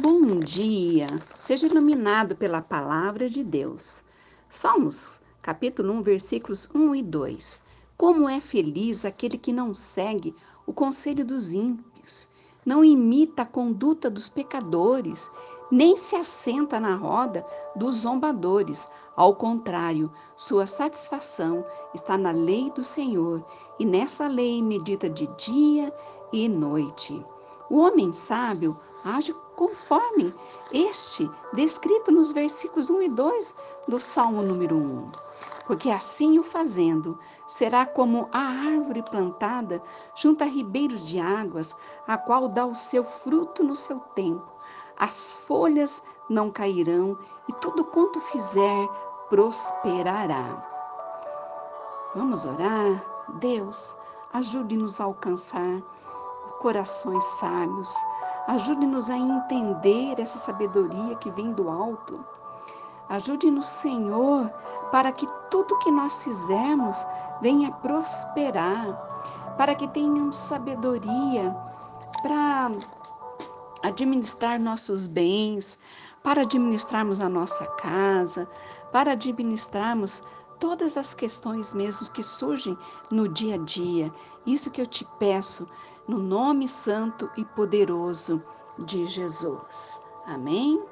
Bom dia, seja iluminado pela palavra de Deus. Salmos, capítulo 1, versículos 1 e 2. Como é feliz aquele que não segue o conselho dos ímpios, não imita a conduta dos pecadores, nem se assenta na roda dos zombadores. Ao contrário, sua satisfação está na lei do Senhor, e nessa lei medita de dia e noite. O homem sábio age conforme este descrito nos versículos 1 e 2 do Salmo número 1. Porque assim o fazendo, será como a árvore plantada junto a ribeiros de águas, a qual dá o seu fruto no seu tempo. As folhas não cairão e tudo quanto fizer prosperará. Vamos orar? Deus, ajude-nos a alcançar corações sábios, Ajude-nos a entender essa sabedoria que vem do alto. Ajude-nos, Senhor, para que tudo que nós fizermos venha prosperar, para que tenhamos sabedoria para administrar nossos bens, para administrarmos a nossa casa, para administrarmos todas as questões mesmo que surgem no dia a dia. Isso que eu te peço, no nome santo e poderoso de Jesus. Amém?